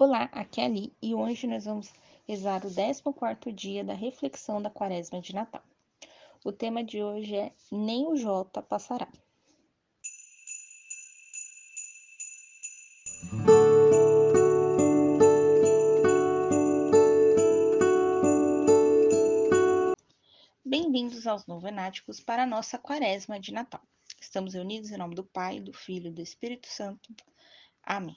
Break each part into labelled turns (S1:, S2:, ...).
S1: Olá, aqui é Ali e hoje nós vamos rezar o 14 dia da reflexão da quaresma de Natal. O tema de hoje é Nem o Jota passará. Bem-vindos aos novenáticos para a nossa quaresma de Natal. Estamos reunidos em nome do Pai, do Filho e do Espírito Santo. Amém.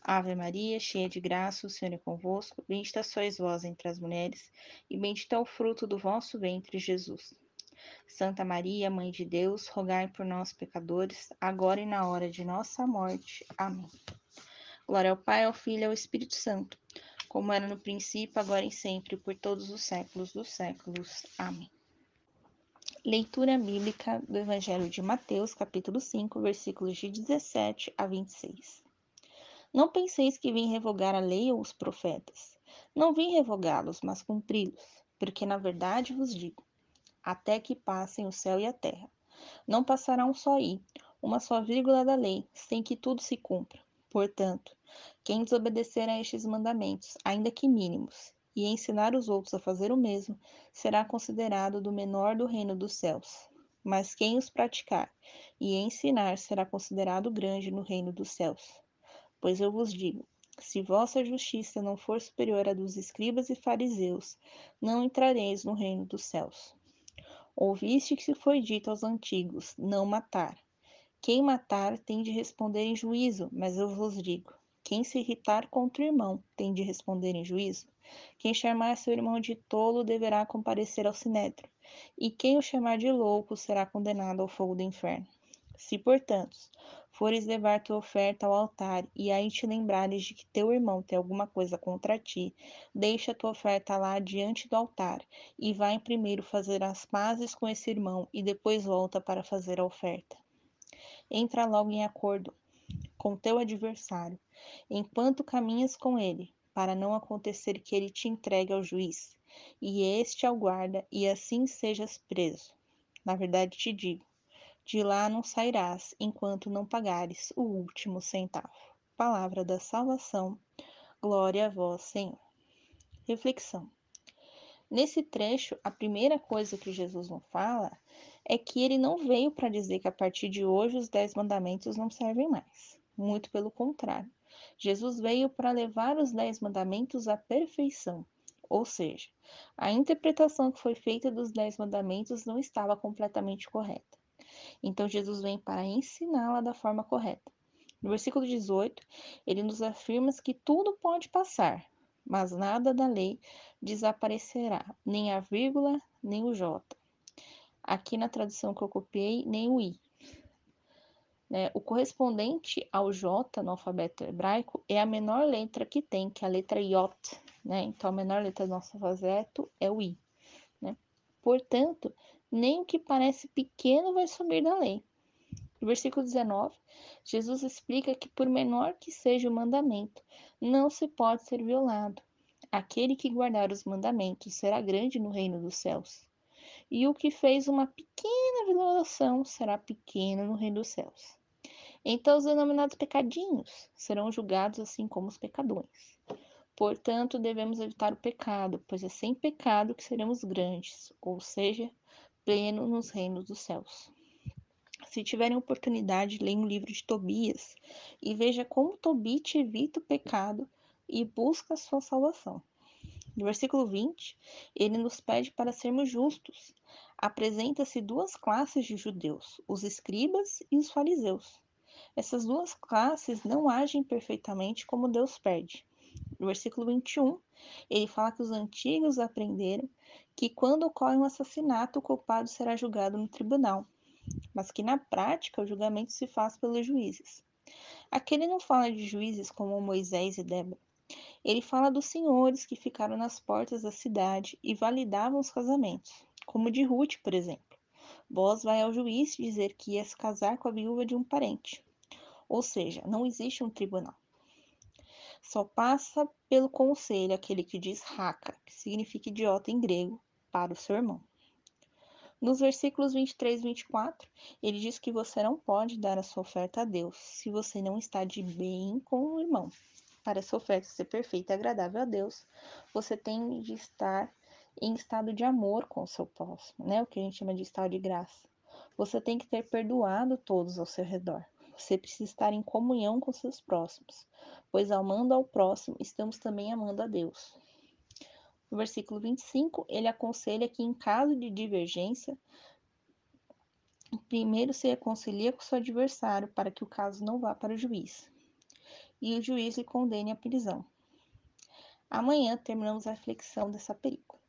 S1: Ave Maria, cheia de graça, o Senhor é convosco. Bendita sois vós entre as mulheres, e bendito é o fruto do vosso ventre, Jesus. Santa Maria, Mãe de Deus, rogai por nós, pecadores, agora e na hora de nossa morte. Amém. Glória ao Pai, ao Filho e ao Espírito Santo, como era no princípio, agora e sempre, por todos os séculos dos séculos. Amém. Leitura bíblica do Evangelho de Mateus, capítulo 5, versículos de 17 a 26. Não penseis que vim revogar a lei ou os profetas. Não vim revogá-los, mas cumpri-los, porque na verdade vos digo: até que passem o céu e a terra. Não passará um só i, uma só vírgula da lei, sem que tudo se cumpra. Portanto, quem desobedecer a estes mandamentos, ainda que mínimos, e ensinar os outros a fazer o mesmo, será considerado do menor do reino dos céus. Mas quem os praticar e ensinar será considerado grande no reino dos céus. Pois eu vos digo: se vossa justiça não for superior à dos escribas e fariseus, não entrareis no reino dos céus. Ouviste que se foi dito aos antigos: não matar. Quem matar tem de responder em juízo, mas eu vos digo: quem se irritar contra o irmão tem de responder em juízo. Quem chamar seu irmão de tolo deverá comparecer ao sinédrio, e quem o chamar de louco será condenado ao fogo do inferno. Se, portanto, fores levar tua oferta ao altar e aí te lembrares de que teu irmão tem alguma coisa contra ti, deixa tua oferta lá diante do altar e vai primeiro fazer as pazes com esse irmão e depois volta para fazer a oferta. Entra logo em acordo com teu adversário, enquanto caminhas com ele, para não acontecer que ele te entregue ao juiz, e este ao guarda, e assim sejas preso. Na verdade te digo, de lá não sairás enquanto não pagares o último centavo. Palavra da salvação. Glória a vós, Senhor. Reflexão. Nesse trecho, a primeira coisa que Jesus não fala é que ele não veio para dizer que a partir de hoje os dez mandamentos não servem mais. Muito pelo contrário. Jesus veio para levar os dez mandamentos à perfeição. Ou seja, a interpretação que foi feita dos dez mandamentos não estava completamente correta. Então Jesus vem para ensiná-la da forma correta. No versículo 18, ele nos afirma que tudo pode passar, mas nada da lei desaparecerá, nem a vírgula, nem o J. Aqui na tradução que eu copiei, nem o I. Né? O correspondente ao J no alfabeto hebraico é a menor letra que tem, que é a letra Yot. Né? Então, a menor letra do nosso alfabeto é o I. Né? Portanto, nem o que parece pequeno vai subir da lei. No versículo 19, Jesus explica que, por menor que seja o mandamento, não se pode ser violado. Aquele que guardar os mandamentos será grande no reino dos céus. E o que fez uma pequena violação será pequeno no reino dos céus. Então, os denominados pecadinhos serão julgados assim como os pecadores. Portanto, devemos evitar o pecado, pois é sem pecado que seremos grandes, ou seja, pleno nos reinos dos céus. Se tiverem oportunidade, leiam um livro de Tobias e veja como Tobit evita o pecado e busca a sua salvação. No versículo 20, ele nos pede para sermos justos. Apresenta-se duas classes de judeus, os escribas e os fariseus. Essas duas classes não agem perfeitamente como Deus pede. No versículo 21, ele fala que os antigos aprenderam que quando ocorre um assassinato, o culpado será julgado no tribunal, mas que na prática o julgamento se faz pelos juízes. Aqui ele não fala de juízes como Moisés e Débora. Ele fala dos senhores que ficaram nas portas da cidade e validavam os casamentos, como de Ruth, por exemplo. Boaz vai ao juiz dizer que ia se casar com a viúva de um parente. Ou seja, não existe um tribunal. Só passa pelo conselho aquele que diz raca, que significa idiota em grego, para o seu irmão. Nos versículos 23 e 24, ele diz que você não pode dar a sua oferta a Deus se você não está de bem com o irmão. Para essa oferta ser perfeita e agradável a Deus, você tem de estar em estado de amor com o seu próximo, né? O que a gente chama de estado de graça. Você tem que ter perdoado todos ao seu redor. Você precisa estar em comunhão com seus próximos, pois amando ao próximo, estamos também amando a Deus. No versículo 25, ele aconselha que, em caso de divergência, primeiro se reconcilia com seu adversário para que o caso não vá para o juiz e o juiz lhe condene à prisão. Amanhã terminamos a reflexão dessa película.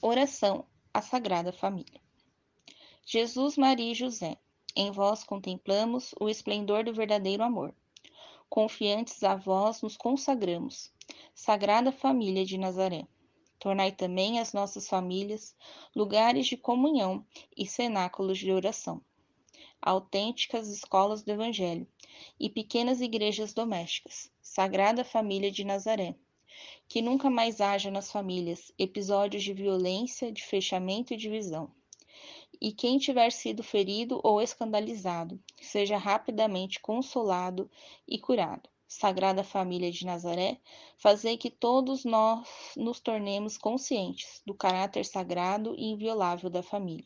S1: Oração à Sagrada Família. Jesus, Maria e José, em vós contemplamos o esplendor do verdadeiro amor. Confiantes a vós nos consagramos, Sagrada Família de Nazaré. Tornai também as nossas famílias lugares de comunhão e cenáculos de oração, autênticas escolas do Evangelho e pequenas igrejas domésticas. Sagrada Família de Nazaré. Que nunca mais haja nas famílias episódios de violência, de fechamento e divisão e quem tiver sido ferido ou escandalizado, seja rapidamente consolado e curado. Sagrada Família de Nazaré, fazei que todos nós nos tornemos conscientes do caráter sagrado e inviolável da família,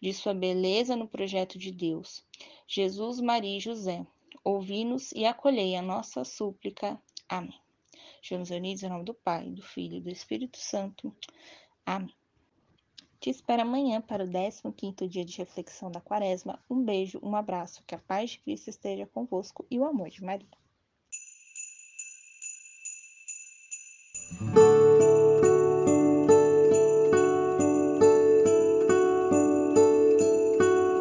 S1: de sua beleza no projeto de Deus. Jesus, Maria e José, ouvi-nos e acolhei a nossa súplica. Amém. Estamos unidos em nome do Pai, do Filho e do Espírito Santo. Amém. Te espero amanhã para o 15º dia de reflexão da quaresma. Um beijo, um abraço, que a paz de Cristo esteja convosco e o amor de Maria.